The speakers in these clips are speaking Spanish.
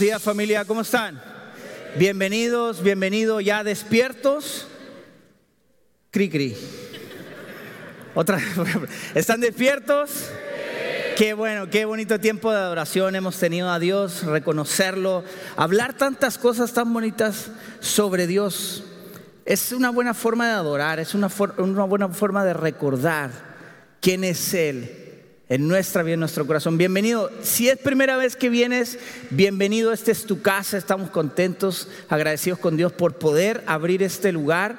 Días familia, ¿cómo están? Bienvenidos, bienvenidos ya despiertos. Cri cri. Otra ¿Están despiertos? Qué bueno, qué bonito tiempo de adoración hemos tenido a Dios, reconocerlo, hablar tantas cosas tan bonitas sobre Dios. Es una buena forma de adorar, es una, una buena forma de recordar quién es Él en nuestra vida, en nuestro corazón. Bienvenido. Si es primera vez que vienes, bienvenido. Esta es tu casa. Estamos contentos, agradecidos con Dios por poder abrir este lugar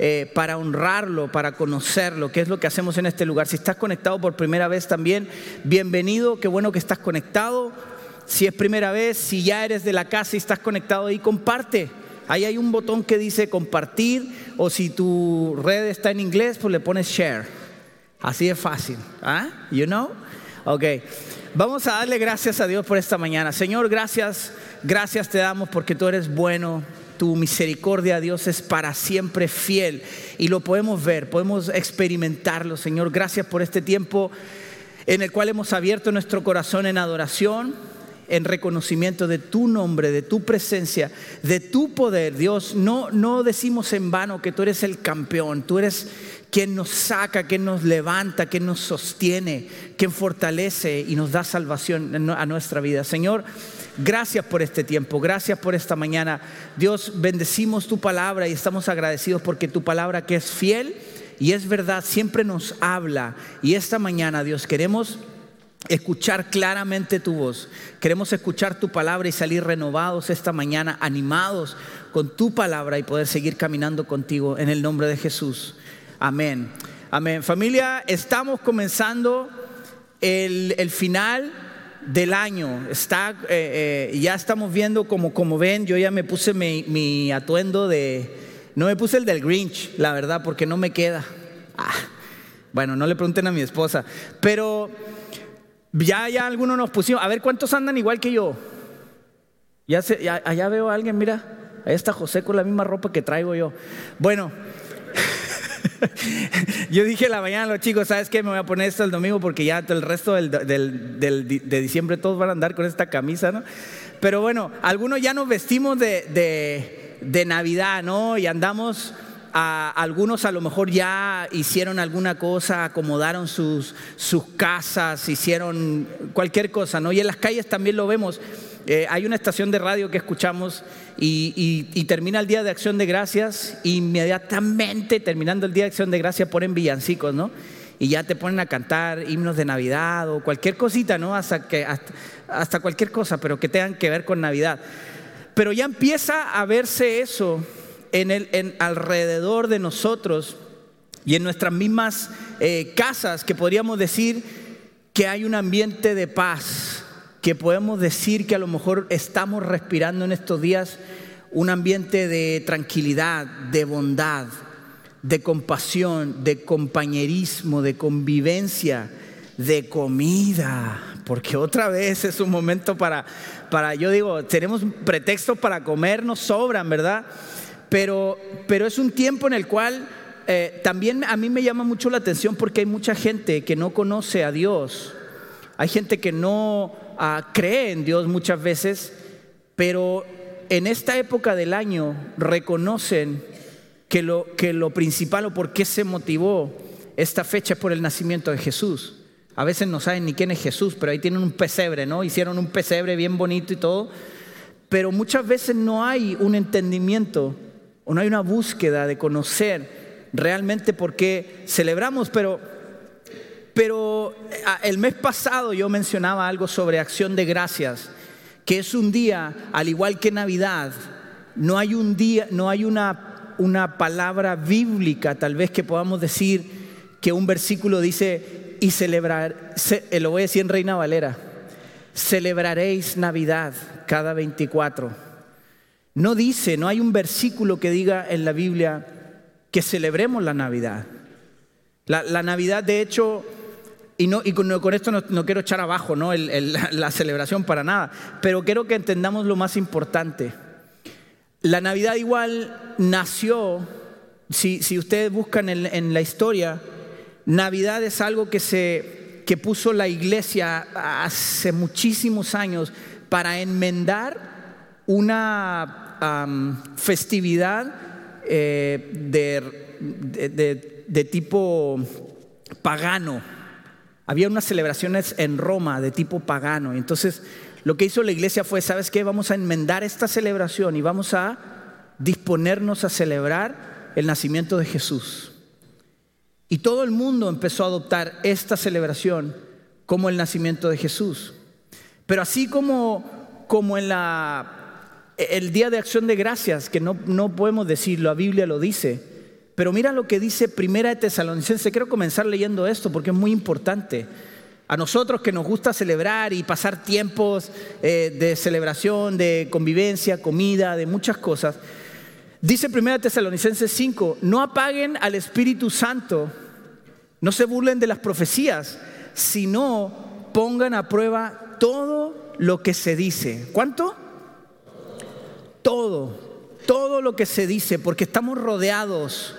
eh, para honrarlo, para conocerlo, qué es lo que hacemos en este lugar. Si estás conectado por primera vez también, bienvenido. Qué bueno que estás conectado. Si es primera vez, si ya eres de la casa y estás conectado ahí, comparte. Ahí hay un botón que dice compartir o si tu red está en inglés, pues le pones share. Así de fácil. ¿Ah? You know? Ok. Vamos a darle gracias a Dios por esta mañana. Señor, gracias, gracias te damos porque tú eres bueno. Tu misericordia, Dios, es para siempre fiel. Y lo podemos ver, podemos experimentarlo, Señor. Gracias por este tiempo en el cual hemos abierto nuestro corazón en adoración, en reconocimiento de tu nombre, de tu presencia, de tu poder. Dios, no, no decimos en vano que tú eres el campeón, tú eres quien nos saca, quien nos levanta, quien nos sostiene, quien fortalece y nos da salvación a nuestra vida. Señor, gracias por este tiempo, gracias por esta mañana. Dios, bendecimos tu palabra y estamos agradecidos porque tu palabra que es fiel y es verdad, siempre nos habla. Y esta mañana, Dios, queremos escuchar claramente tu voz. Queremos escuchar tu palabra y salir renovados esta mañana, animados con tu palabra y poder seguir caminando contigo en el nombre de Jesús. Amén. Amén. Familia, estamos comenzando el, final del año. Está, eh, eh, ya estamos viendo, como, como ven, yo ya me puse mi, atuendo de... No me puse el del Grinch, la verdad, porque no me queda. Ah, bueno, no le pregunten a mi esposa. Pero ya, ya algunos nos pusimos. A ver, ¿cuántos andan igual que yo? Ya, ya allá veo a alguien, mira. Ahí está José con la misma ropa que traigo yo. Bueno. Yo dije la mañana a los chicos, ¿sabes qué? Me voy a poner esto el domingo porque ya el resto del, de diciembre todos van a andar con esta camisa, ¿no? Pero bueno, algunos ya nos vestimos de, de Navidad, ¿no? Y andamos... A, algunos a lo mejor ya hicieron alguna cosa, acomodaron sus, sus casas, hicieron cualquier cosa, ¿no? Y en las calles también lo vemos. Eh, hay una estación de radio que escuchamos y, termina el Día de Acción de Gracias, inmediatamente terminando el Día de Acción de Gracias ponen villancicos, ¿no? Y ya te ponen a cantar himnos de Navidad o cualquier cosita, ¿no? Hasta, que, hasta, cualquier cosa, pero que tengan que ver con Navidad. Pero ya empieza a verse eso en el, alrededor de nosotros y en nuestras mismas eh, casas, que podríamos decir que hay un ambiente de paz, que podemos decir que a lo mejor estamos respirando en estos días un ambiente de tranquilidad, de bondad, de compasión, de compañerismo, de convivencia, de comida, porque otra vez es un momento para, para yo digo, tenemos pretextos para comer, nos sobran, ¿verdad? Pero, pero es un tiempo en el cual eh, también a mí me llama mucho la atención porque hay mucha gente que no conoce a Dios, hay gente que no cree en Dios muchas veces, pero en esta época del año reconocen que lo, que lo principal o por qué se motivó esta fecha es por el nacimiento de Jesús. A veces no saben ni quién es Jesús, pero ahí tienen un pesebre, ¿no? Hicieron un pesebre bien bonito y todo. Pero muchas veces no hay un entendimiento o no hay una búsqueda de conocer realmente por qué celebramos, pero pero ah, el mes pasado yo mencionaba algo sobre acción de gracias, que es un día, al igual que Navidad, no hay un día, no hay una, una palabra bíblica tal vez que podamos decir que un versículo dice y celebrar, eh, lo voy a decir en Reina Valera, celebraréis Navidad cada 24. No dice, no hay un versículo que diga en la Biblia que celebremos la Navidad. La Navidad, de hecho, y, no, y con, esto no, quiero echar abajo ¿no? la, celebración para nada, pero quiero que entendamos lo más importante. La Navidad igual nació, si, si ustedes buscan en, la historia, Navidad es algo que, se, que puso la iglesia hace muchísimos años para enmendar una festividad eh, de tipo pagano. Había unas celebraciones en Roma de tipo pagano. Entonces, lo que hizo la iglesia fue, ¿sabes qué? Vamos a enmendar esta celebración y vamos a disponernos a celebrar el nacimiento de Jesús. Y todo el mundo empezó a adoptar esta celebración como el nacimiento de Jesús. Pero así como, como en la, el Día de Acción de Gracias, que no, no podemos decir, la Biblia lo dice, pero mira lo que dice Primera de Tesalonicense. Quiero comenzar leyendo esto porque es muy importante. A nosotros que nos gusta celebrar y pasar tiempos eh, de celebración, de convivencia, comida, de muchas cosas. Dice 1 Tesalonicenses 5, no apaguen al Espíritu Santo, no se burlen de las profecías, sino pongan a prueba todo lo que se dice. ¿Cuánto? Todo, todo lo que se dice, porque estamos rodeados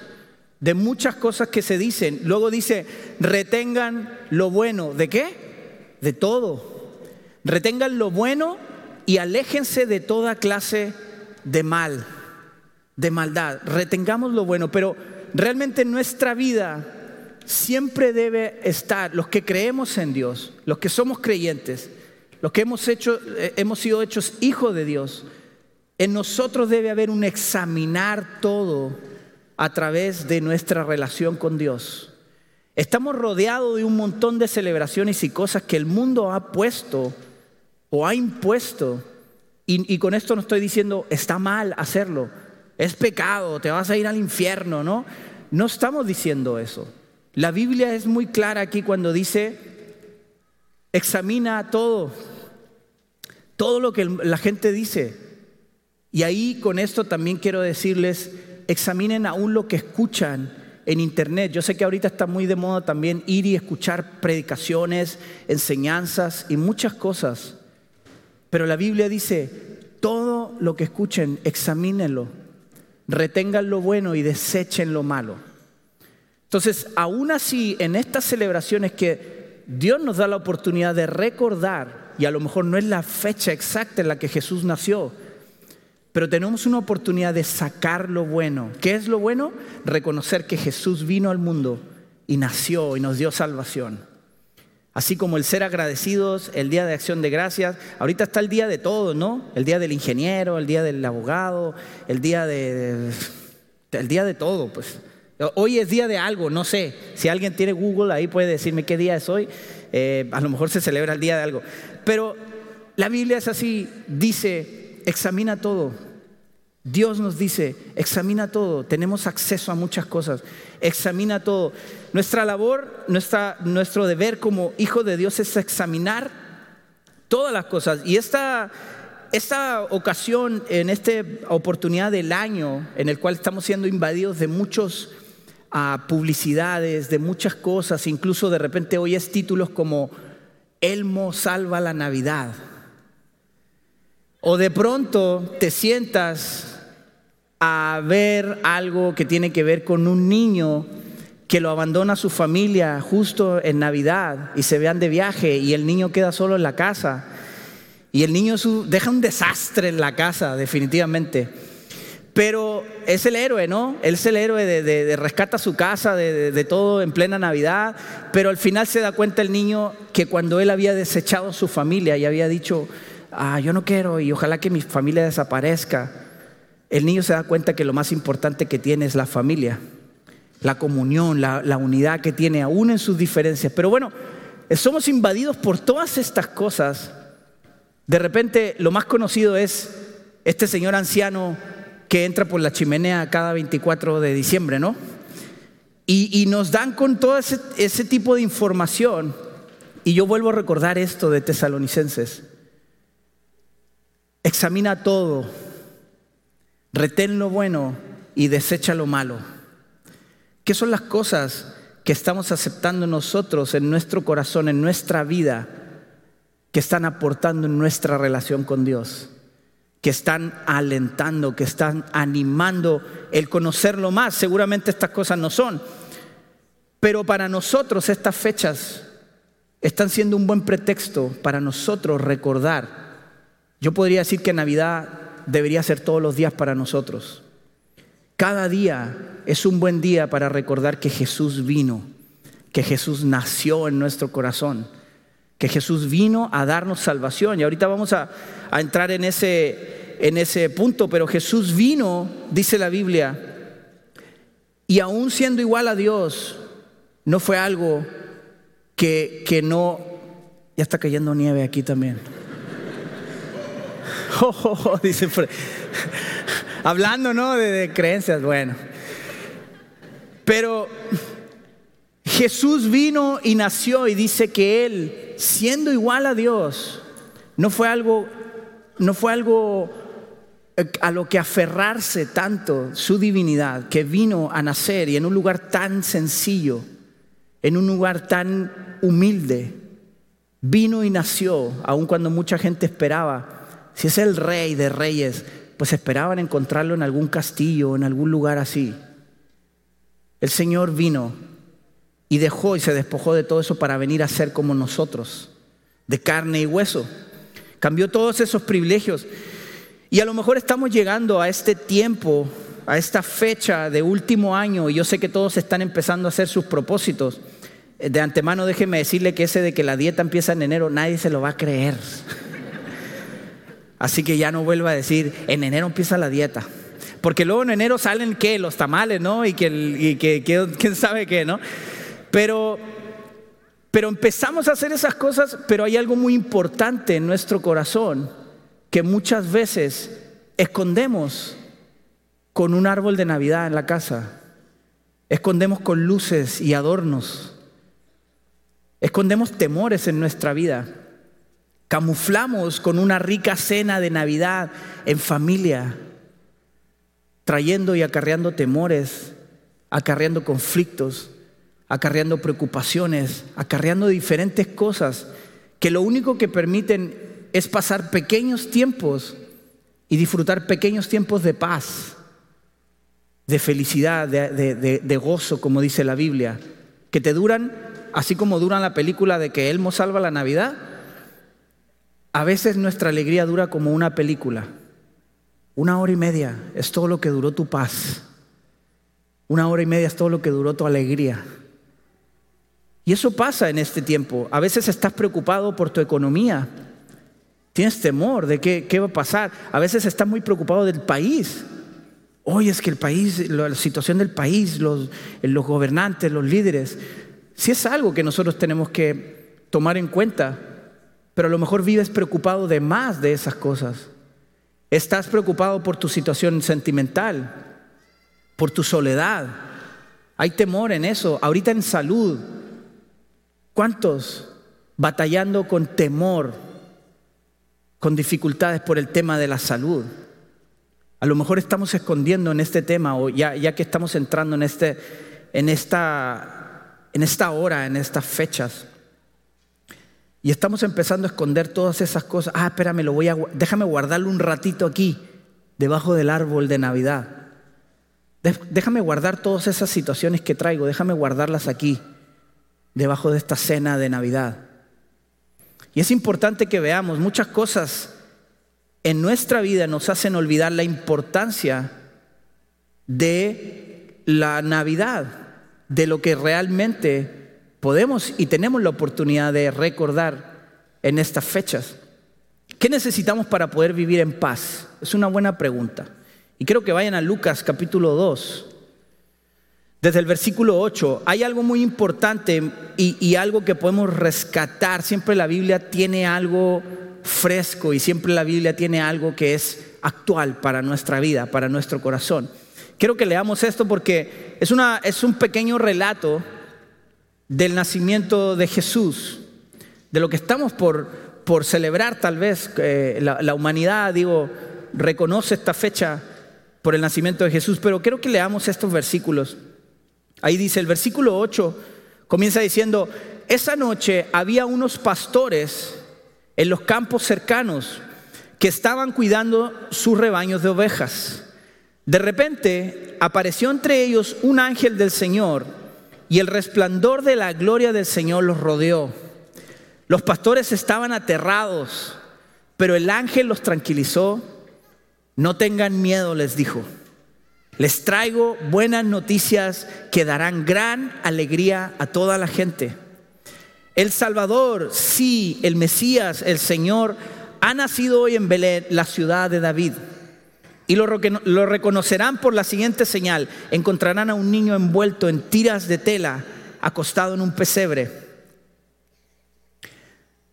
de muchas cosas que se dicen. Luego dice, retengan lo bueno. ¿De qué? De todo. Retengan lo bueno y aléjense de toda clase de mal, de maldad. Retengamos lo bueno, pero realmente nuestra vida siempre debe estar, los que creemos en Dios, los que somos creyentes, los que hemos, hecho, eh, hemos sido hechos hijos de Dios, en nosotros debe haber un examinar todo a través de nuestra relación con Dios. Estamos rodeados de un montón de celebraciones y cosas que el mundo ha puesto o ha impuesto. Y, con esto no estoy diciendo está mal hacerlo, es pecado, te vas a ir al infierno, ¿no? No estamos diciendo eso. La Biblia es muy clara aquí cuando dice, examina todo, todo lo que la gente dice. Y ahí con esto también quiero decirles, examinen aún lo que escuchan en internet. Yo sé que ahorita está muy de moda también ir y escuchar predicaciones, enseñanzas y muchas cosas. Pero la Biblia dice, todo lo que escuchen, examínenlo, retengan lo bueno y desechen lo malo. Entonces, aún así, en estas celebraciones que Dios nos da la oportunidad de recordar, y a lo mejor no es la fecha exacta en la que Jesús nació, pero tenemos una oportunidad de sacar lo bueno. ¿Qué es lo bueno? Reconocer que Jesús vino al mundo y nació y nos dio salvación. Así como el ser agradecidos, el día de acción de gracias. Ahorita está el día de todo, ¿no? El día del ingeniero, el día del abogado, el día de, el día de todo, pues. Hoy es día de algo, no sé. Si alguien tiene Google ahí puede decirme qué día es hoy. Eh, a lo mejor se celebra el día de algo. Pero la Biblia es así, dice examina todo. Dios nos dice, examina todo, tenemos acceso a muchas cosas, examina todo. Nuestra labor, nuestra, nuestro deber como hijo de Dios es examinar todas las cosas. Y esta, esta ocasión, en esta oportunidad del año en el cual estamos siendo invadidos de muchas ah, publicidades, de muchas cosas, incluso de repente hoy es títulos como Elmo salva la Navidad. O de pronto te sientas a ver algo que tiene que ver con un niño que lo abandona su familia justo en Navidad y se vean de viaje y el niño queda solo en la casa. Y el niño deja un desastre en la casa, definitivamente. Pero es el héroe, ¿no? Él es el héroe de, rescata su casa, de, de, todo en plena Navidad. Pero al final se da cuenta el niño que cuando él había desechado a su familia y había dicho, ah, yo no quiero y ojalá que mi familia desaparezca, el niño se da cuenta que lo más importante que tiene es la familia, la comunión, la, unidad que tiene aún en sus diferencias. Pero bueno, somos invadidos por todas estas cosas. De repente lo más conocido es este señor anciano que entra por la chimenea cada 24 de diciembre, ¿no? Y, nos dan con todo ese, ese tipo de información. Y yo vuelvo a recordar esto de tesalonicenses. Examina todo, retén lo bueno y desecha lo malo. ¿Qué son las cosas que estamos aceptando nosotros en nuestro corazón, en nuestra vida, que están aportando en nuestra relación con Dios? que están alentando, que están animando el conocerlo más. Seguramente estas cosas no son, pero para nosotros estas fechas están siendo un buen pretexto para nosotros recordar Yo podría decir que Navidad debería ser todos los días para nosotros. Cada día es un buen día para recordar que Jesús vino, que Jesús nació en nuestro corazón, que Jesús vino a darnos salvación. Y ahorita vamos a, entrar en ese, en ese punto, pero Jesús vino, dice la Biblia, y aún siendo igual a Dios, no fue algo que, que no... Ya está cayendo nieve aquí también. Dice Hablando, ¿no? De, creencias, bueno. Pero Jesús vino y nació y dice que Él, siendo igual a Dios, no fue algo, no fue algo eh, a lo que aferrarse tanto su divinidad, que vino a nacer y en un lugar tan sencillo, en un lugar tan humilde, vino y nació, aun cuando mucha gente esperaba si es el rey de reyes, pues esperaban encontrarlo en algún castillo, en algún lugar así. El Señor vino y dejó y se despojó de todo eso para venir a ser como nosotros, de carne y hueso. Cambió todos esos privilegios. Y a lo mejor estamos llegando a este tiempo, a esta fecha de último año, y yo sé que todos están empezando a hacer sus propósitos. De antemano déjeme decirle que ese de que la dieta empieza en enero, nadie se lo va a creer. Así que ya no vuelva a decir, en enero empieza la dieta. Porque luego en enero salen qué, los tamales, ¿no? Y que, quién sabe qué, ¿no? Pero, pero empezamos a hacer esas cosas, pero hay algo muy importante en nuestro corazón que muchas veces escondemos con un árbol de Navidad en la casa. Escondemos con luces y adornos. Escondemos temores en nuestra vida camuflamos con una rica cena de Navidad en familia, trayendo y acarreando temores, acarreando conflictos, acarreando preocupaciones, acarreando diferentes cosas que lo único que permiten es pasar pequeños tiempos y disfrutar pequeños tiempos de paz, de felicidad, de, gozo, como dice la Biblia, que te duran, así como duran la película de que Elmo salva la Navidad, a veces nuestra alegría dura como una película. Una hora y media es todo lo que duró tu paz. Una hora y media es todo lo que duró tu alegría. Y eso pasa en este tiempo. A veces estás preocupado por tu economía. Tienes temor de qué, va a pasar. A veces estás muy preocupado del país. Hoy es que el país, la situación del país, los, los gobernantes, los líderes, si es algo que nosotros tenemos que tomar en cuenta pero a lo mejor vives preocupado de más de esas cosas. Estás preocupado por tu situación sentimental, por tu soledad. Hay temor en eso. Ahorita en salud, ¿cuántos batallando con temor, con dificultades por el tema de la salud? A lo mejor estamos escondiendo en este tema o ya, ya que estamos entrando en, este, en, esta, en esta hora, en estas fechas. Y estamos empezando a esconder todas esas cosas. Ah, espérame, lo voy a, déjame guardarlo un ratito aquí, debajo del árbol de Navidad. Déjame guardar todas esas situaciones que traigo, déjame guardarlas aquí, debajo de esta cena de Navidad. Y es importante que veamos, muchas cosas en nuestra vida nos hacen olvidar la importancia de la Navidad, de lo que realmente podemos y tenemos la oportunidad de recordar en estas fechas. ¿Qué necesitamos para poder vivir en paz? Es una buena pregunta. Y quiero que vayan a Lucas capítulo 2. Desde el versículo 8 hay algo muy importante y, y, algo que podemos rescatar. Siempre la Biblia tiene algo fresco y siempre la Biblia tiene algo que es actual para nuestra vida, para nuestro corazón. Quiero que leamos esto porque es, una, es un pequeño relato del nacimiento de Jesús, de lo que estamos por, por celebrar tal vez, eh, la, humanidad, digo, reconoce esta fecha por el nacimiento de Jesús, pero quiero que leamos estos versículos. Ahí dice, el versículo 8 comienza diciendo, esa noche había unos pastores en los campos cercanos que estaban cuidando sus rebaños de ovejas. De repente apareció entre ellos un ángel del Señor y el resplandor de la gloria del Señor los rodeó. Los pastores estaban aterrados, Pero el ángel los tranquilizó. No tengan miedo, les dijo. Les traigo buenas noticias que darán gran alegría a toda la gente. El Salvador, sí, el Mesías, el Señor, ha nacido hoy en Belén, la ciudad de David. Y lo, lo, reconocerán por la siguiente señal. Encontrarán a un niño envuelto en tiras de tela, acostado en un pesebre.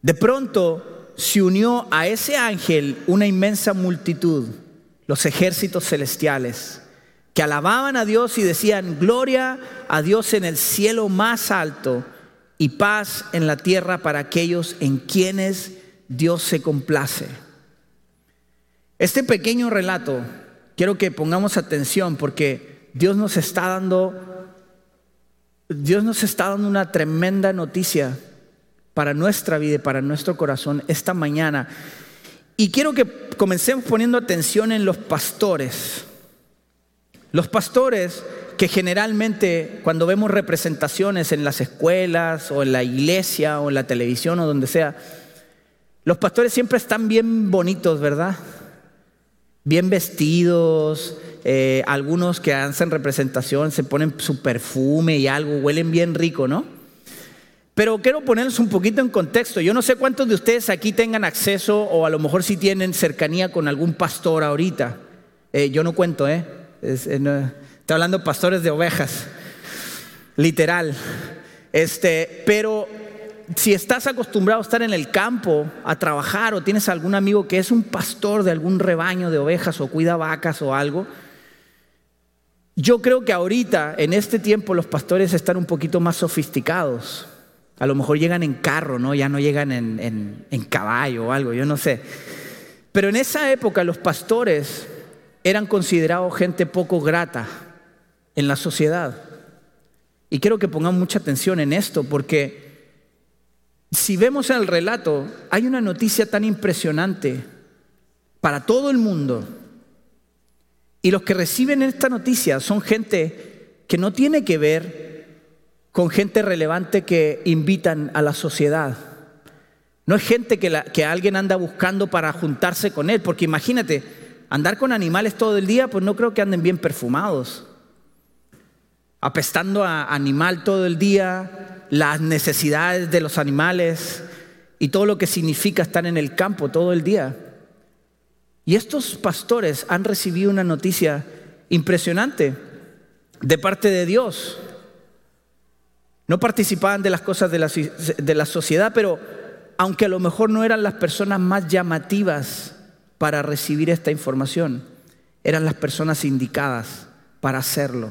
De pronto se unió a ese ángel una inmensa multitud, los ejércitos celestiales, que alababan a Dios y decían, gloria a Dios en el cielo más alto y paz en la tierra para aquellos en quienes Dios se complace. Este pequeño relato, quiero que pongamos atención porque Dios nos está dando, Dios nos está dando una tremenda noticia para nuestra vida y para nuestro corazón esta mañana. Y quiero que comencemos poniendo atención en los pastores. Los pastores que generalmente cuando vemos representaciones en las escuelas o en la iglesia o en la televisión o donde sea, los pastores siempre están bien bonitos, ¿verdad? Bien vestidos, eh, algunos que hacen representación se ponen su perfume y algo, huelen bien rico, ¿no? Pero quiero ponerles un poquito en contexto. Yo no sé cuántos de ustedes aquí tengan acceso o a lo mejor si tienen cercanía con algún pastor ahorita. Eh, yo no cuento, ¿eh? eh Estoy hablando pastores de ovejas, literal. Este, pero si estás acostumbrado a estar en el campo a trabajar o tienes algún amigo que es un pastor de algún rebaño de ovejas o cuida vacas o algo, yo creo que ahorita, en este tiempo, los pastores están un poquito más sofisticados. A lo mejor llegan en carro, ¿no? Ya no llegan en, en caballo o algo, yo no sé. Pero en esa época los pastores eran considerados gente poco grata en la sociedad. Y quiero que pongamos mucha atención en esto, porque si vemos el relato, hay una noticia tan impresionante para todo el mundo. Y los que reciben esta noticia son gente que no tiene que ver con gente relevante que invitan a la sociedad. No es gente que, que alguien anda buscando para juntarse con él, porque imagínate, andar con animales todo el día, pues no creo que anden bien perfumados apestando a animal todo el día, las necesidades de los animales y todo lo que significa estar en el campo todo el día. Y estos pastores han recibido una noticia impresionante de parte de Dios. No participaban de las cosas de la, de la sociedad, pero aunque a lo mejor no eran las personas más llamativas para recibir esta información, eran las personas indicadas para hacerlo.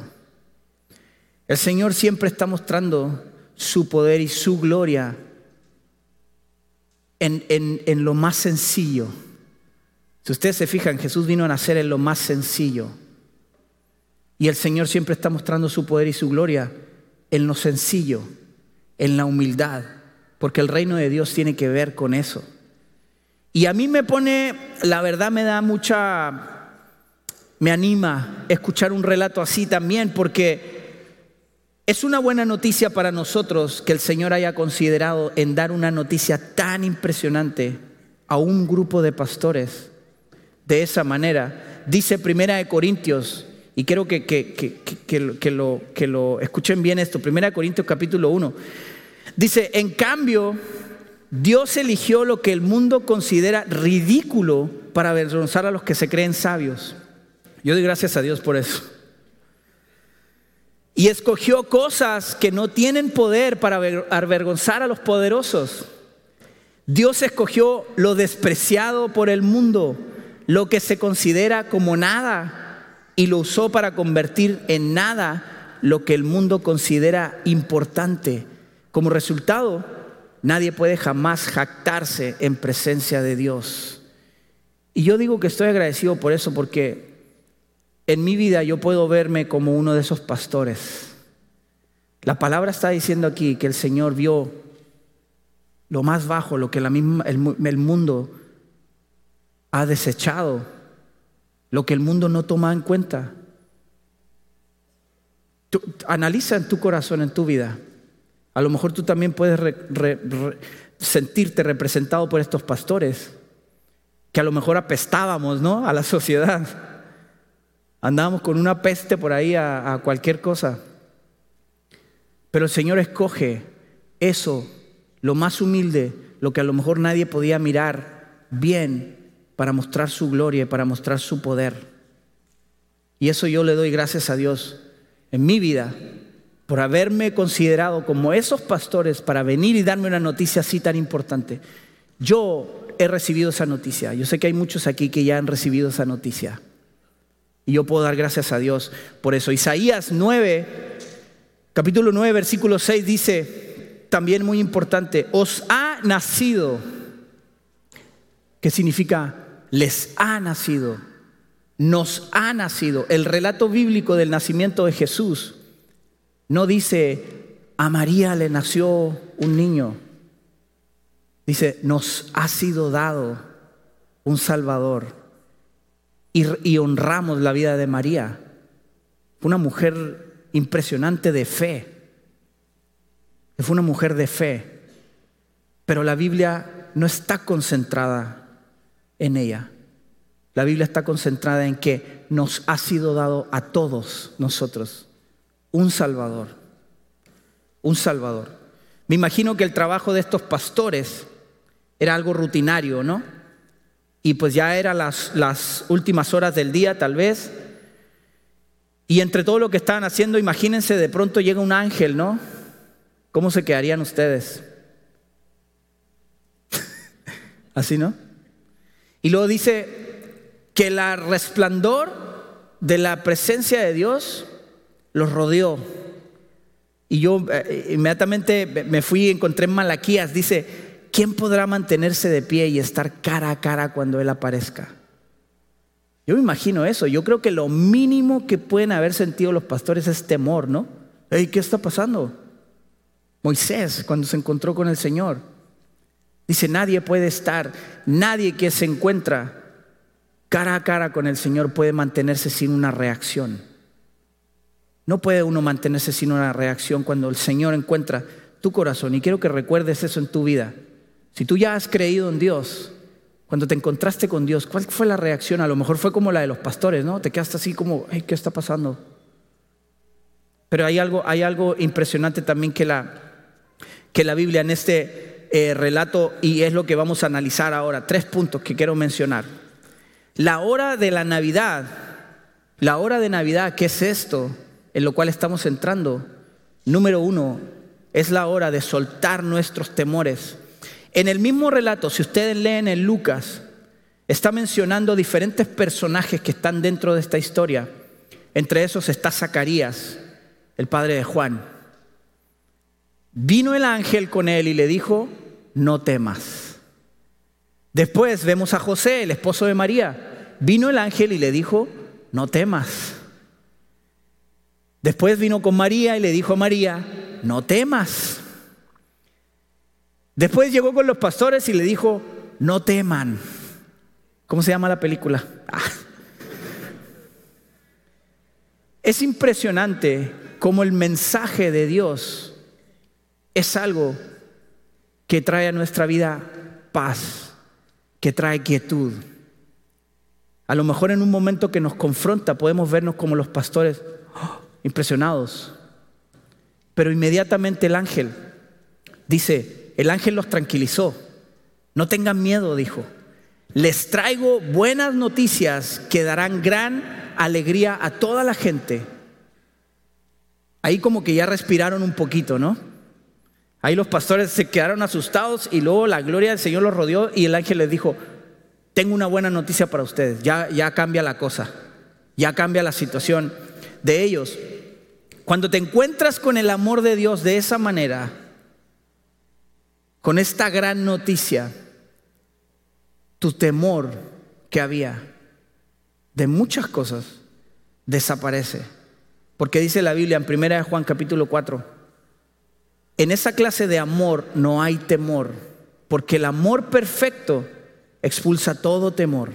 El Señor siempre está mostrando su poder y su gloria en, lo más sencillo. Si ustedes se fijan, Jesús vino a nacer en lo más sencillo. Y el Señor siempre está mostrando su poder y su gloria en lo sencillo, en la humildad, porque el reino de Dios tiene que ver con eso. Y a mí me pone, la verdad me da mucha, me anima escuchar un relato así también, porque es una buena noticia para nosotros que el Señor haya considerado en dar una noticia tan impresionante a un grupo de pastores de esa manera. Dice Primera de Corintios, y quiero que, que, lo, que lo escuchen bien esto, Primera de Corintios capítulo 1. Dice, en cambio, Dios eligió lo que el mundo considera ridículo para avergonzar a los que se creen sabios. Yo doy gracias a Dios por eso y escogió cosas que no tienen poder para avergonzar a los poderosos. Dios escogió lo despreciado por el mundo, lo que se considera como nada, y lo usó para convertir en nada lo que el mundo considera importante. Como resultado, nadie puede jamás jactarse en presencia de Dios. Y yo digo que estoy agradecido por eso, porque en mi vida yo puedo verme como uno de esos pastores. La palabra está diciendo aquí que el Señor vio lo más bajo, lo que el, mundo ha desechado, lo que el mundo no toma en cuenta. analiza en tu corazón, en tu vida. A lo mejor tú también puedes sentirte representado por estos pastores que a lo mejor apestábamos, ¿no? A la sociedad. Andábamos con una peste por ahí a, a cualquier cosa. Pero el Señor escoge eso, lo más humilde, lo que a lo mejor nadie podía mirar bien para mostrar su gloria y para mostrar su poder. Y eso yo le doy gracias a Dios en mi vida por haberme considerado como esos pastores para venir y darme una noticia así tan importante. Yo he recibido esa noticia. Yo sé que hay muchos aquí que ya han recibido esa noticia. Y yo puedo dar gracias a Dios por eso. Isaías 9, capítulo 9, versículo 6 dice, también muy importante, os ha nacido. ¿Qué significa? Les ha nacido. Nos ha nacido. El relato bíblico del nacimiento de Jesús no dice, a María le nació un niño. Dice, nos ha sido dado un Salvador. Y, honramos la vida de María. Fue una mujer impresionante de fe. Fue una mujer de fe. Pero la Biblia no está concentrada en ella. La Biblia está concentrada en que nos ha sido dado a todos nosotros un Salvador, un Salvador. Me imagino que el trabajo de estos pastores era algo rutinario, ¿no? Y pues ya eran las, las últimas horas del día tal vez. Y entre todo lo que estaban haciendo, imagínense, de pronto llega un ángel, ¿no? ¿Cómo se quedarían ustedes? Así, ¿no? Y luego dice que el resplandor de la presencia de Dios los rodeó. Y yo eh, inmediatamente me fui y encontré en Malaquías, dice, ¿quién podrá mantenerse de pie y estar cara a cara cuando Él aparezca? Yo me imagino eso, yo creo que lo mínimo que pueden haber sentido los pastores es temor, ¿no? ¿qué está pasando? Moisés, cuando se encontró con el Señor, dice, nadie puede estar, nadie que se encuentra cara a cara con el Señor puede mantenerse sin una reacción. No puede uno mantenerse sin una reacción cuando el Señor encuentra tu corazón. Y quiero que recuerdes eso en tu vida. Si tú ya has creído en Dios, cuando te encontraste con Dios, ¿cuál fue la reacción? A lo mejor fue como la de los pastores, ¿no? Te quedaste así como, ¿qué está pasando? Pero hay algo, hay algo impresionante también que la, que la Biblia en este eh, relato, y es lo que vamos a analizar ahora, tres puntos que quiero mencionar. La hora de la Navidad, la hora de Navidad, ¿qué es esto? en lo cual estamos entrando, número uno, es la hora de soltar nuestros temores. En el mismo relato, si ustedes leen en Lucas, está mencionando diferentes personajes que están dentro de esta historia. Entre esos está Zacarías, el padre de Juan. Vino el ángel con él y le dijo, no temas. Después vemos a José, el esposo de María. Vino el ángel y le dijo, no temas. Después vino con María y le dijo a María, no temas. Después llegó con los pastores y le dijo, no teman. ¿Cómo se llama la película? Ah. Es impresionante cómo el mensaje de Dios es algo que trae a nuestra vida paz, que trae quietud. A lo mejor en un momento que nos confronta podemos vernos como los pastores, impresionados. Pero inmediatamente el ángel dice, el ángel los tranquilizó. No tengan miedo, dijo. Les traigo buenas noticias que darán gran alegría a toda la gente. Ahí como que ya respiraron un poquito, ¿no? Ahí los pastores se quedaron asustados y luego la gloria del Señor los rodeó y el ángel les dijo, tengo una buena noticia para ustedes, ya, ya cambia la cosa, ya cambia la situación de ellos. Cuando te encuentras con el amor de Dios de esa manera, con esta gran noticia, tu temor que había de muchas cosas desaparece. Porque dice la Biblia en 1 Juan capítulo 4, en esa clase de amor no hay temor, porque el amor perfecto expulsa todo temor.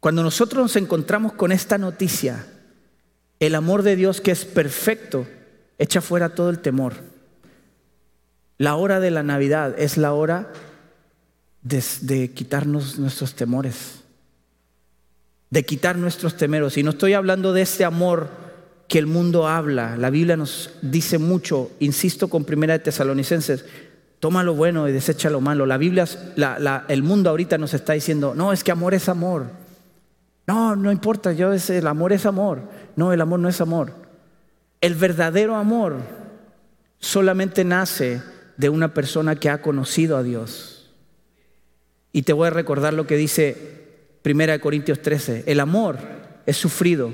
Cuando nosotros nos encontramos con esta noticia, el amor de Dios que es perfecto echa fuera todo el temor. La hora de la Navidad es la hora de, quitarnos nuestros temores, de quitar nuestros temeros. Y no estoy hablando de este amor que el mundo habla. La Biblia nos dice mucho, insisto con Primera de Tesalonicenses, toma lo bueno y desecha lo malo. La Biblia, el mundo ahorita nos está diciendo, no, es que amor es amor. No, no importa, yo es, el amor es amor. No, el amor no es amor. El verdadero amor solamente nace de una persona que ha conocido a Dios. Y te voy a recordar lo que dice 1 Corintios 13. El amor es sufrido,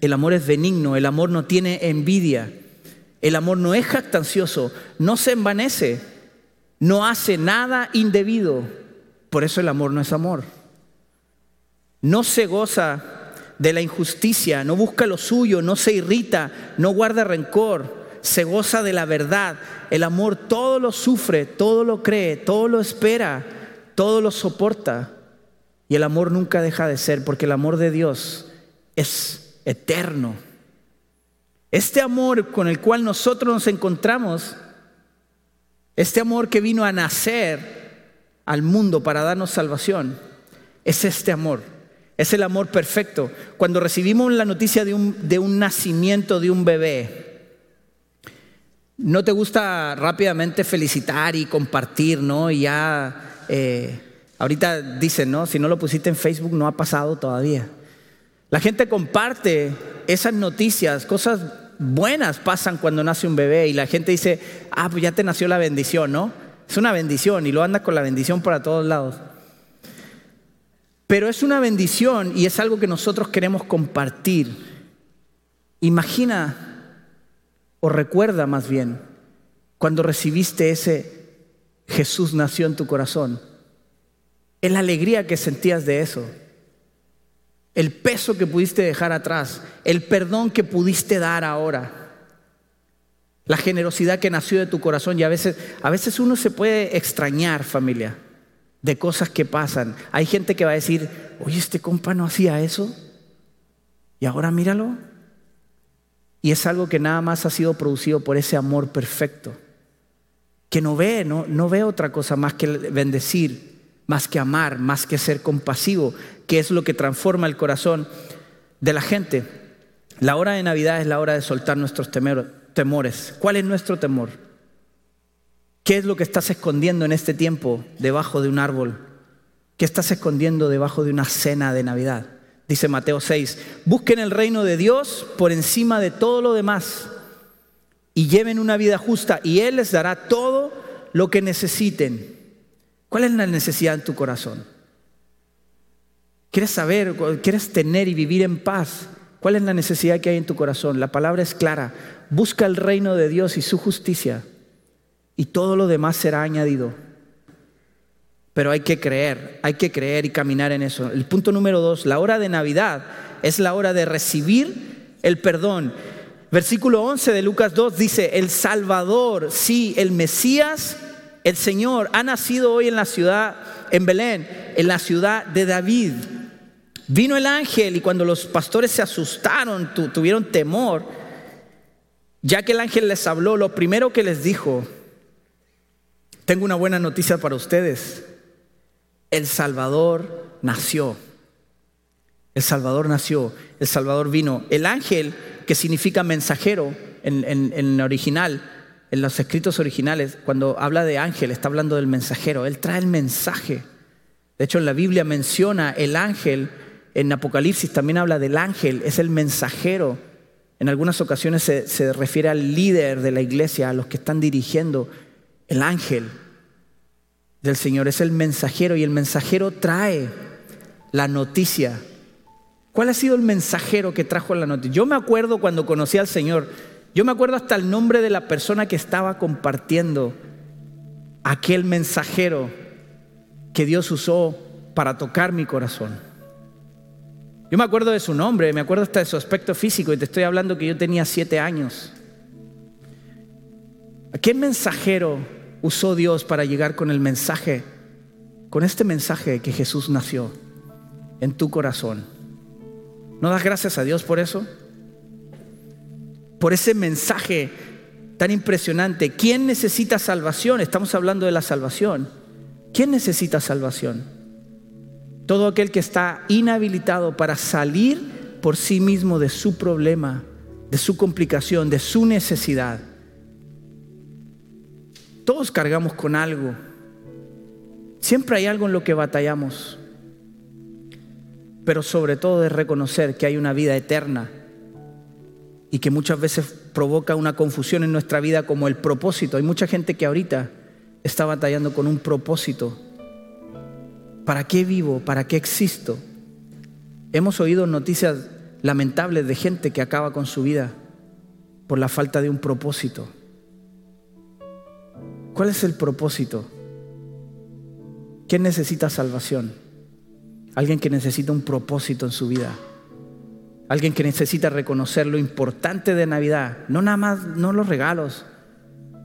el amor es benigno, el amor no tiene envidia, el amor no es jactancioso, no se envanece, no hace nada indebido. Por eso el amor no es amor. No se goza de la injusticia, no busca lo suyo, no se irrita, no guarda rencor, se goza de la verdad. El amor todo lo sufre, todo lo cree, todo lo espera, todo lo soporta. Y el amor nunca deja de ser, porque el amor de Dios es eterno. Este amor con el cual nosotros nos encontramos, este amor que vino a nacer al mundo para darnos salvación, es este amor. Es el amor perfecto. Cuando recibimos la noticia de un, de un nacimiento de un bebé, ¿no te gusta rápidamente felicitar y compartir, no? Y ya, eh, ahorita dicen, ¿no? Si no lo pusiste en Facebook, no ha pasado todavía. La gente comparte esas noticias, cosas buenas pasan cuando nace un bebé y la gente dice, ah, pues ya te nació la bendición, ¿no? Es una bendición y lo anda con la bendición para todos lados. Pero es una bendición y es algo que nosotros queremos compartir. Imagina o recuerda más bien cuando recibiste ese Jesús nació en tu corazón. Es la alegría que sentías de eso. El peso que pudiste dejar atrás. El perdón que pudiste dar ahora. La generosidad que nació de tu corazón. Y a veces, a veces uno se puede extrañar, familia de cosas que pasan. Hay gente que va a decir, oye, este compa no hacía eso. Y ahora míralo. Y es algo que nada más ha sido producido por ese amor perfecto. Que no ve, no, no ve otra cosa más que bendecir, más que amar, más que ser compasivo, que es lo que transforma el corazón de la gente. La hora de Navidad es la hora de soltar nuestros temores. ¿Cuál es nuestro temor? ¿Qué es lo que estás escondiendo en este tiempo debajo de un árbol? ¿Qué estás escondiendo debajo de una cena de Navidad? Dice Mateo 6, busquen el reino de Dios por encima de todo lo demás y lleven una vida justa y Él les dará todo lo que necesiten. ¿Cuál es la necesidad en tu corazón? ¿Quieres saber, quieres tener y vivir en paz? ¿Cuál es la necesidad que hay en tu corazón? La palabra es clara. Busca el reino de Dios y su justicia y todo lo demás será añadido. Pero hay que creer, hay que creer y caminar en eso. El punto número dos, la hora de Navidad es la hora de recibir el perdón. Versículo 11 de Lucas 2 dice, el Salvador, sí, el Mesías, el Señor, ha nacido hoy en la ciudad, en Belén, en la ciudad de David. Vino el ángel y cuando los pastores se asustaron, tuvieron temor, ya que el ángel les habló, lo primero que les dijo, tengo una buena noticia para ustedes. El Salvador nació. El Salvador nació. El Salvador vino. El ángel, que significa mensajero en, original, en los escritos originales, cuando habla de ángel, está hablando del mensajero. Él trae el mensaje. De hecho, en la Biblia menciona el ángel. En Apocalipsis también habla del ángel. Es el mensajero. En algunas ocasiones se refiere al líder de la iglesia, a los que están dirigiendo el ángel del Señor, es el mensajero y el mensajero trae la noticia. ¿Cuál ha sido el mensajero que trajo la noticia? Yo me acuerdo cuando conocí al Señor, yo me acuerdo hasta el nombre de la persona que estaba compartiendo aquel mensajero que Dios usó para tocar mi corazón. Yo me acuerdo de su nombre, me acuerdo hasta de su aspecto físico y te estoy hablando que yo tenía siete años. qué mensajero usó Dios para llegar con el mensaje, con este mensaje que Jesús nació en tu corazón. ¿No das gracias a Dios por eso? Por ese mensaje tan impresionante. ¿Quién necesita salvación? Estamos hablando de la salvación. ¿Quién necesita salvación? Todo aquel que está inhabilitado para salir por sí mismo de su problema, de su complicación, de su necesidad. Todos cargamos con algo. Siempre hay algo en lo que batallamos. Pero sobre todo es reconocer que hay una vida eterna y que muchas veces provoca una confusión en nuestra vida como el propósito. Hay mucha gente que ahorita está batallando con un propósito. ¿Para qué vivo? ¿Para qué existo? Hemos oído noticias lamentables de gente que acaba con su vida por la falta de un propósito. ¿Cuál es el propósito? ¿Quién necesita salvación? Alguien que necesita un propósito en su vida. Alguien que necesita reconocer lo importante de Navidad. No nada más, no los regalos,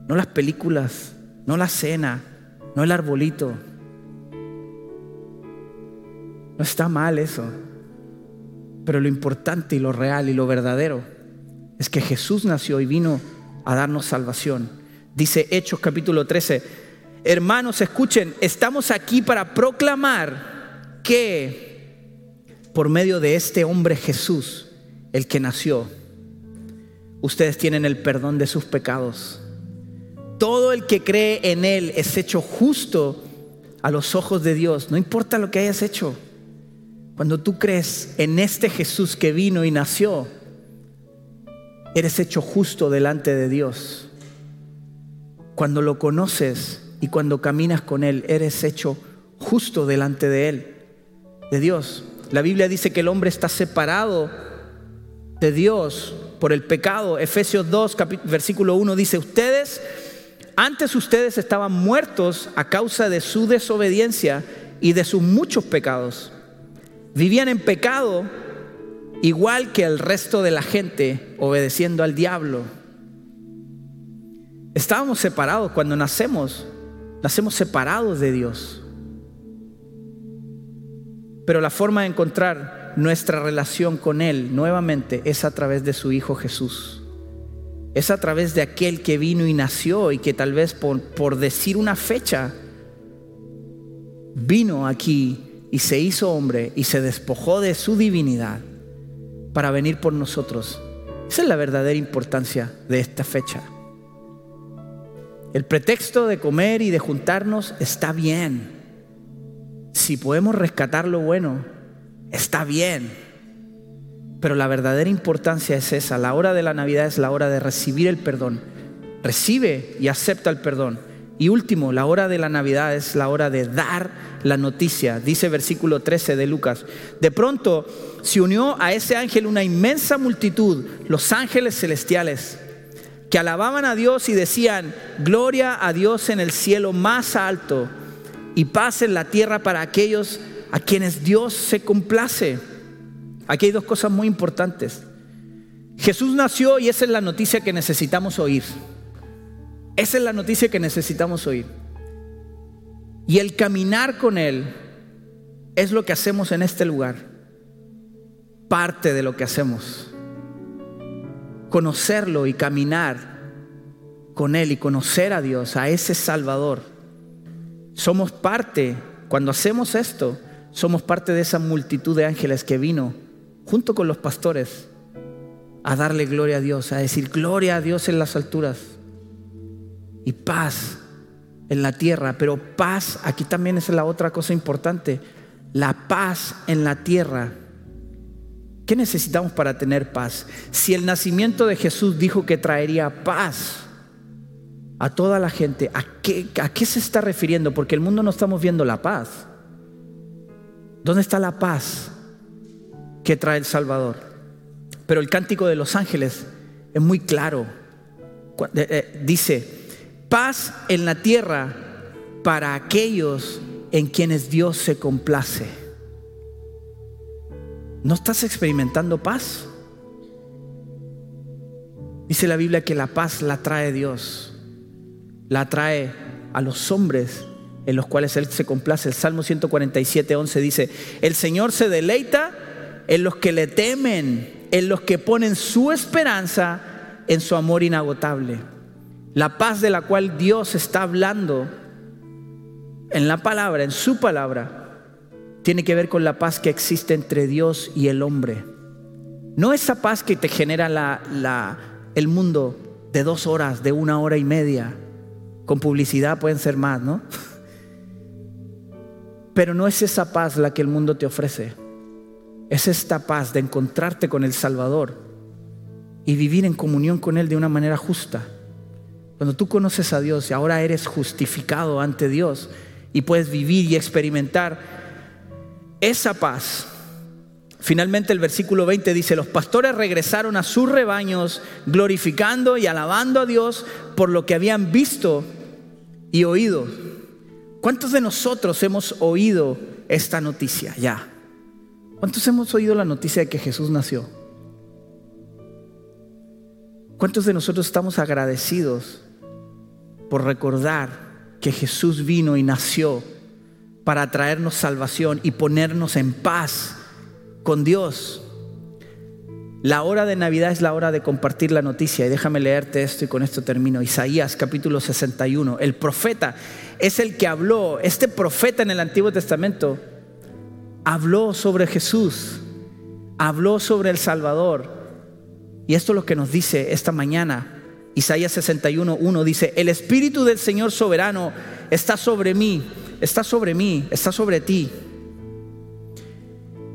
no las películas, no la cena, no el arbolito. No está mal eso. Pero lo importante y lo real y lo verdadero es que Jesús nació y vino a darnos salvación. Dice Hechos capítulo 13, hermanos, escuchen, estamos aquí para proclamar que por medio de este hombre Jesús, el que nació, ustedes tienen el perdón de sus pecados. Todo el que cree en Él es hecho justo a los ojos de Dios, no importa lo que hayas hecho. Cuando tú crees en este Jesús que vino y nació, eres hecho justo delante de Dios. Cuando lo conoces y cuando caminas con Él, eres hecho justo delante de Él, de Dios. La Biblia dice que el hombre está separado de Dios por el pecado. Efesios 2, versículo 1 dice, ustedes, antes ustedes estaban muertos a causa de su desobediencia y de sus muchos pecados. Vivían en pecado igual que el resto de la gente, obedeciendo al diablo. Estábamos separados cuando nacemos, nacemos separados de Dios. Pero la forma de encontrar nuestra relación con Él nuevamente es a través de su Hijo Jesús. Es a través de aquel que vino y nació y que tal vez por, decir una fecha vino aquí y se hizo hombre y se despojó de su divinidad para venir por nosotros. Esa es la verdadera importancia de esta fecha. El pretexto de comer y de juntarnos está bien. Si podemos rescatar lo bueno, está bien. Pero la verdadera importancia es esa. La hora de la Navidad es la hora de recibir el perdón. Recibe y acepta el perdón. Y último, la hora de la Navidad es la hora de dar la noticia. Dice versículo 13 de Lucas. De pronto se unió a ese ángel una inmensa multitud, los ángeles celestiales, que alababan a Dios y decían, gloria a Dios en el cielo más alto y paz en la tierra para aquellos a quienes Dios se complace. Aquí hay dos cosas muy importantes. Jesús nació y esa es la noticia que necesitamos oír. Esa es la noticia que necesitamos oír. Y el caminar con Él es lo que hacemos en este lugar. Parte de lo que hacemos. Conocerlo y caminar con Él y conocer a Dios, a ese Salvador. Somos parte, cuando hacemos esto, somos parte de esa multitud de ángeles que vino junto con los pastores a darle gloria a Dios, a decir gloria a Dios en las alturas y paz en la tierra, pero paz, aquí también es la otra cosa importante, la paz en la tierra. ¿Qué necesitamos para tener paz? Si el nacimiento de Jesús dijo que traería paz a toda la gente, ¿a qué, ¿a qué se está refiriendo? Porque el mundo no estamos viendo la paz. ¿Dónde está la paz que trae el Salvador? Pero el cántico de los ángeles es muy claro. Eh, eh, dice, paz en la tierra para aquellos en quienes Dios se complace. ¿No estás experimentando paz? Dice la Biblia que la paz la trae Dios, la trae a los hombres en los cuales Él se complace. El Salmo 147, 11 dice, el Señor se deleita en los que le temen, en los que ponen su esperanza en su amor inagotable. La paz de la cual Dios está hablando en la palabra, en su palabra, tiene que ver con la paz que existe entre Dios y el hombre. No esa paz que te genera la, el mundo de dos horas, de una hora y media. Con publicidad pueden ser más, ¿no? Pero no es esa paz la que el mundo te ofrece. Es esta paz de encontrarte con el Salvador y vivir en comunión con Él de una manera justa. Cuando tú conoces a Dios y ahora eres justificado ante Dios y puedes vivir y experimentar esa paz. Finalmente el versículo 20 dice, los pastores regresaron a sus rebaños glorificando y alabando a Dios por lo que habían visto y oído. ¿Cuántos de nosotros hemos oído esta noticia ya? ¿Cuántos hemos oído la noticia de que Jesús nació? ¿Cuántos de nosotros estamos agradecidos por recordar que Jesús vino y nació para traernos salvación y ponernos en paz con Dios? La hora de Navidad es la hora de compartir la noticia. Y déjame leerte esto y con esto termino. Isaías capítulo 61. El profeta es el que habló. Este profeta en el Antiguo Testamento habló sobre Jesús. Habló sobre el Salvador. Y esto es lo que nos dice esta mañana. Isaías 61, 1 dice, el Espíritu del Señor soberano está sobre mí, está sobre mí, está sobre ti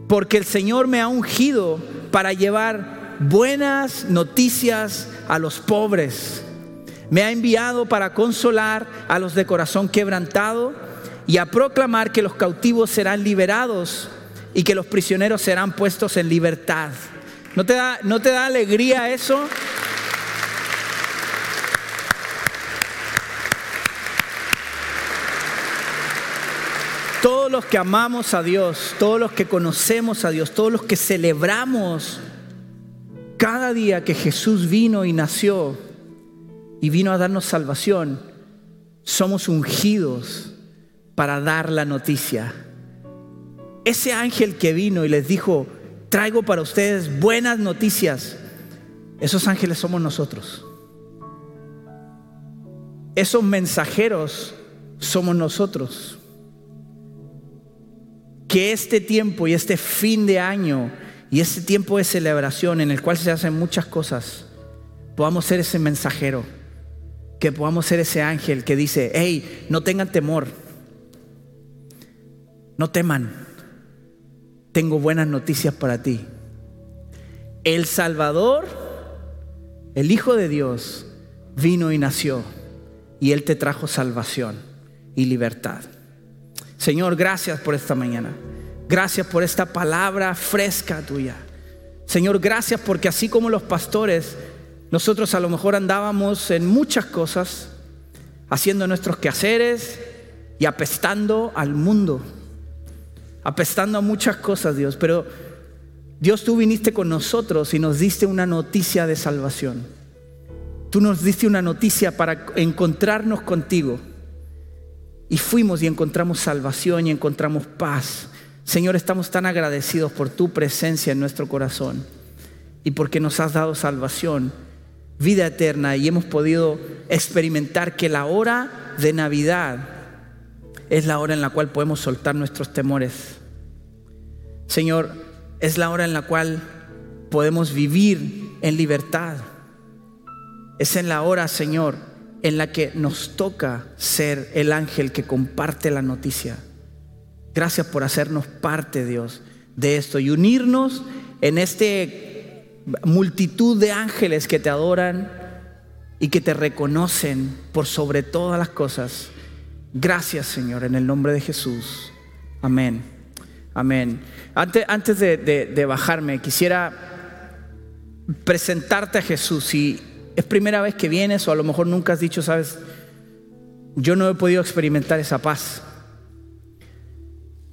porque el Señor me ha ungido para llevar buenas noticias a los pobres. Me ha enviado para consolar a los de corazón quebrantado y a proclamar que los cautivos serán liberados y que los prisioneros serán puestos en libertad. ¿No te da, no te da alegría eso? Todos los que amamos a Dios, todos los que conocemos a Dios, todos los que celebramos cada día que Jesús vino y nació y vino a darnos salvación, somos ungidos para dar la noticia. Ese ángel que vino y les dijo, traigo para ustedes buenas noticias, esos ángeles somos nosotros. Esos mensajeros somos nosotros que este tiempo y este fin de año y este tiempo de celebración en el cual se hacen muchas cosas, podamos ser ese mensajero, que podamos ser ese ángel que dice, hey, no tengan temor, no teman, tengo buenas noticias para ti. El Salvador, el Hijo de Dios, vino y nació y Él te trajo salvación y libertad. Señor, gracias por esta mañana. Gracias por esta palabra fresca tuya. Señor, gracias porque así como los pastores, nosotros a lo mejor andábamos en muchas cosas, haciendo nuestros quehaceres y apestando al mundo, apestando a muchas cosas, Dios. Pero Dios, tú viniste con nosotros y nos diste una noticia de salvación. Tú nos diste una noticia para encontrarnos contigo. Y fuimos y encontramos salvación y encontramos paz. Señor, estamos tan agradecidos por tu presencia en nuestro corazón y porque nos has dado salvación, vida eterna y hemos podido experimentar que la hora de Navidad es la hora en la cual podemos soltar nuestros temores. Señor, es la hora en la cual podemos vivir en libertad. Es en la hora, Señor, en la que nos toca ser el ángel que comparte la noticia. Gracias por hacernos parte, Dios, de esto y unirnos en este multitud de ángeles que te adoran y que te reconocen por sobre todas las cosas. Gracias, Señor, en el nombre de Jesús. Amén. Amén. Antes, antes de, de bajarme, quisiera presentarte a Jesús y es primera vez que vienes o a lo mejor nunca has dicho, sabes, yo no he podido experimentar esa paz.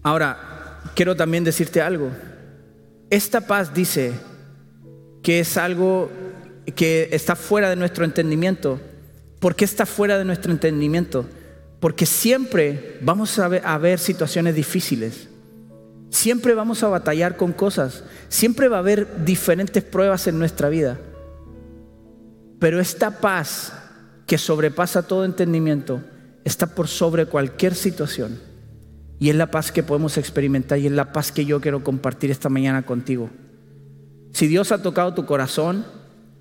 Ahora, quiero también decirte algo. Esta paz dice que es algo que está fuera de nuestro entendimiento. ¿Por qué está fuera de nuestro entendimiento? Porque siempre vamos a ver, a ver situaciones difíciles. Siempre vamos a batallar con cosas. Siempre va a haber diferentes pruebas en nuestra vida. Pero esta paz que sobrepasa todo entendimiento está por sobre cualquier situación. Y es la paz que podemos experimentar y es la paz que yo quiero compartir esta mañana contigo. Si Dios ha tocado tu corazón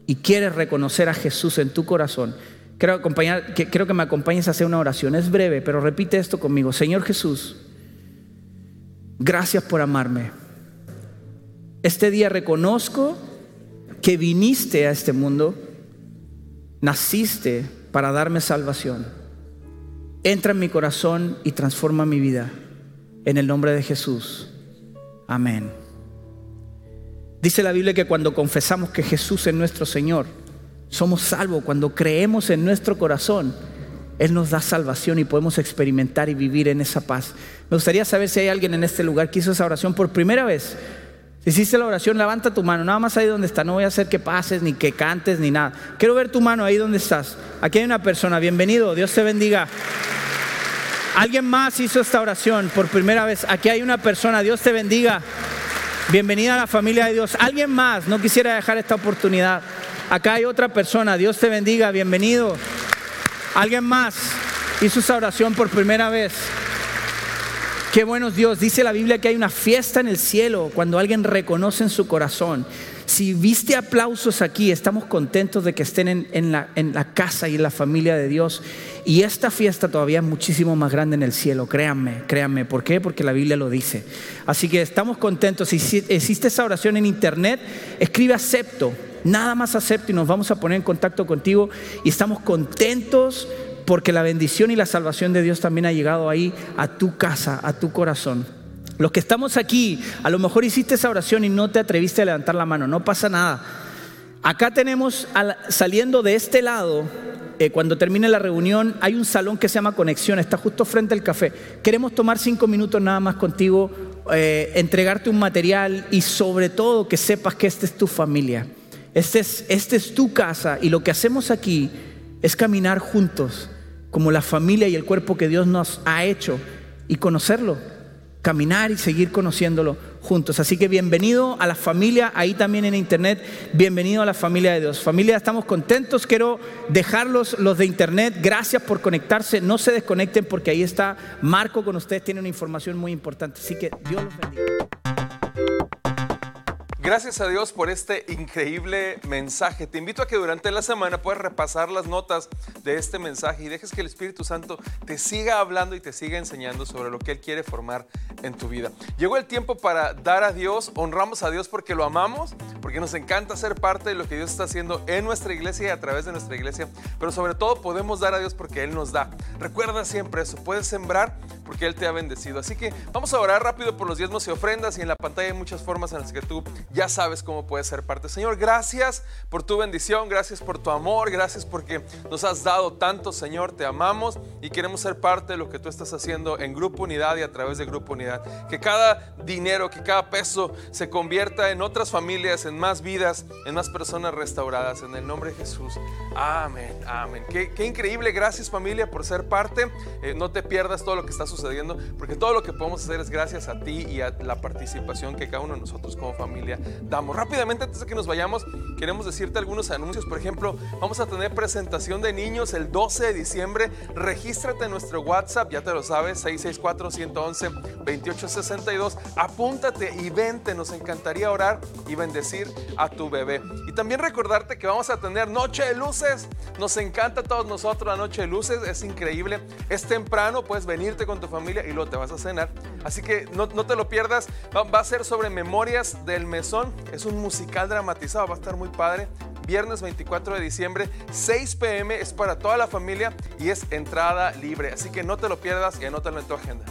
y quieres reconocer a Jesús en tu corazón, acompañar, que, que me acompañes a hacer una oración. Es breve, pero repite esto conmigo. Señor Jesús, gracias por amarme. Este día reconozco que viniste a este mundo, naciste para darme salvación. Entra en mi corazón y transforma mi vida. En el nombre de Jesús. Amén. Dice la Biblia que cuando confesamos que Jesús es nuestro Señor, somos salvos. Cuando creemos en nuestro corazón, Él nos da salvación y podemos experimentar y vivir en esa paz. Me gustaría saber si hay alguien en este lugar que hizo esa oración por primera vez. Si hiciste la oración, levanta tu mano, nada más ahí donde está. No voy a hacer que pases, ni que cantes, ni nada. Quiero ver tu mano ahí donde estás. Aquí hay una persona, bienvenido, Dios te bendiga. Alguien más hizo esta oración por primera vez. Aquí hay una persona, Dios te bendiga. Bienvenida a la familia de Dios. Alguien más, no quisiera dejar esta oportunidad. Acá hay otra persona, Dios te bendiga, bienvenido. Alguien más hizo esta oración por primera vez. Qué buenos Dios. Dice la Biblia que hay una fiesta en el cielo cuando alguien reconoce en su corazón. Si viste aplausos aquí, estamos contentos de que estén en, la, en la casa y en la familia de Dios. Y esta fiesta todavía es muchísimo más grande en el cielo, créanme, créanme. ¿Por qué? Porque la Biblia lo dice. Así que estamos contentos. Si existe esa oración en internet, escribe acepto. Nada más acepto y nos vamos a poner en contacto contigo. Y estamos contentos porque la bendición y la salvación de Dios también ha llegado ahí a tu casa, a tu corazón. Los que estamos aquí, a lo mejor hiciste esa oración y no te atreviste a levantar la mano, no pasa nada. Acá tenemos, saliendo de este lado, eh, cuando termine la reunión, hay un salón que se llama Conexión, está justo frente al café. Queremos tomar cinco minutos nada más contigo, eh, entregarte un material y sobre todo que sepas que esta es tu familia. Este es, este es tu casa y lo que hacemos aquí es caminar juntos como la familia y el cuerpo que Dios nos ha hecho y conocerlo, caminar y seguir conociéndolo juntos. Así que bienvenido a la familia, ahí también en internet, bienvenido a la familia de Dios. Familia, estamos contentos, quiero dejarlos los de internet, gracias por conectarse, no se desconecten porque ahí está Marco con ustedes, tiene una información muy importante. Así que Dios los bendiga. Gracias a Dios por este increíble mensaje. Te invito a que durante la semana puedas repasar las notas de este mensaje y dejes que el Espíritu Santo te siga hablando y te siga enseñando sobre lo que Él quiere formar en tu vida. Llegó el tiempo para dar a Dios, honramos a Dios porque lo amamos, porque nos encanta ser parte de lo que Dios está haciendo en nuestra iglesia y a través de nuestra iglesia, pero sobre todo podemos dar a Dios porque Él nos da. Recuerda siempre eso, puedes sembrar porque Él te ha bendecido. Así que vamos a orar rápido por los diezmos y ofrendas y en la pantalla hay muchas formas en las que tú ya sabes cómo puedes ser parte. Señor, gracias por tu bendición, gracias por tu amor, gracias porque nos has dado tanto, Señor, te amamos y queremos ser parte de lo que tú estás haciendo en Grupo Unidad y a través de Grupo Unidad. Que cada dinero, que cada peso se convierta en otras familias, en más vidas, en más personas restauradas, en el nombre de Jesús. Amén, amén. Qué, increíble, gracias familia por ser parte. Eh, no te pierdas todo lo que está sucediendo, porque todo lo que podemos hacer es gracias a ti y a la participación que cada uno de nosotros como familia damos. Rápidamente, antes de que nos vayamos, queremos decirte algunos anuncios. Por ejemplo, vamos a tener presentación de niños el 12 de diciembre. Regístrate en nuestro WhatsApp, ya te lo sabes, 664-111-2862. Apúntate y vente, nos encantaría orar y bendecir a tu bebé. Y también recordarte que vamos a tener Noche de Luces. Nos encanta a todos nosotros la Noche de Luces, es increíble. Es temprano, puedes venirte con tu familia y luego te vas a cenar. Así que no, no te lo pierdas. Va, va a ser sobre Memorias del Mesón. Es un musical dramatizado, va a estar muy padre. Viernes 24 de diciembre, 6 pm, es para toda la familia y es entrada libre. Así que no te lo pierdas y anótalo en tu agenda.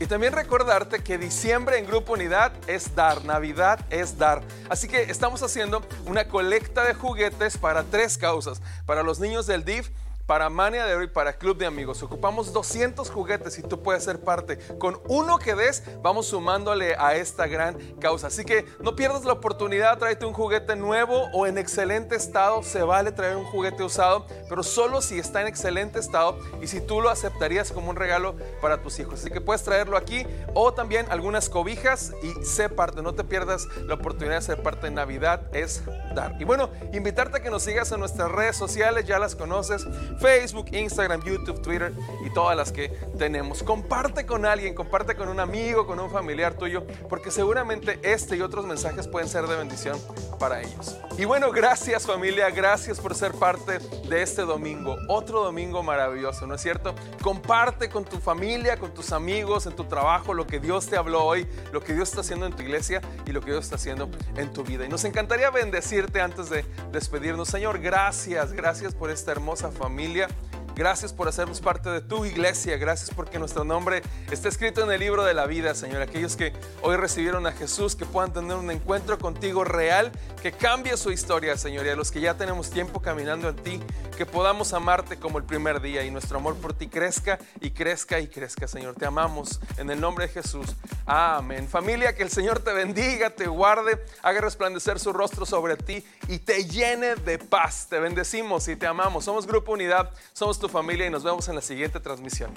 Y también recordarte que diciembre en Grupo Unidad es dar, Navidad es dar. Así que estamos haciendo una colecta de juguetes para tres causas. Para los niños del DIF, para Mania de hoy, para Club de Amigos. Ocupamos 200 juguetes y tú puedes ser parte. Con uno que des, vamos sumándole a esta gran causa. Así que no pierdas la oportunidad, tráete un juguete nuevo o en excelente estado. Se vale traer un juguete usado, pero solo si está en excelente estado y si tú lo aceptarías como un regalo para tus hijos. Así que puedes traerlo aquí o también algunas cobijas y sé parte. No te pierdas la oportunidad de ser parte de Navidad, es dar. Y bueno, invitarte a que nos sigas en nuestras redes sociales, ya las conoces. Facebook, Instagram, YouTube, Twitter y todas las que tenemos. Comparte con alguien, comparte con un amigo, con un familiar tuyo, porque seguramente este y otros mensajes pueden ser de bendición para ellos. Y bueno, gracias familia, gracias por ser parte de este domingo, otro domingo maravilloso, ¿no es cierto? Comparte con tu familia, con tus amigos, en tu trabajo, lo que Dios te habló hoy, lo que Dios está haciendo en tu iglesia y lo que Dios está haciendo en tu vida. Y nos encantaría bendecirte antes de despedirnos. Señor, gracias, gracias por esta hermosa familia. Gracias por hacernos parte de tu iglesia. Gracias porque nuestro nombre está escrito en el libro de la vida, Señor. Aquellos que hoy recibieron a Jesús, que puedan tener un encuentro contigo real, que cambie su historia, Señor. Y a los que ya tenemos tiempo caminando en ti, que podamos amarte como el primer día y nuestro amor por ti crezca y crezca y crezca, Señor. Te amamos en el nombre de Jesús. Amén. Familia, que el Señor te bendiga, te guarde, haga resplandecer su rostro sobre ti y te llene de paz. Te bendecimos y te amamos. Somos Grupo Unidad, somos tu familia y nos vemos en la siguiente transmisión.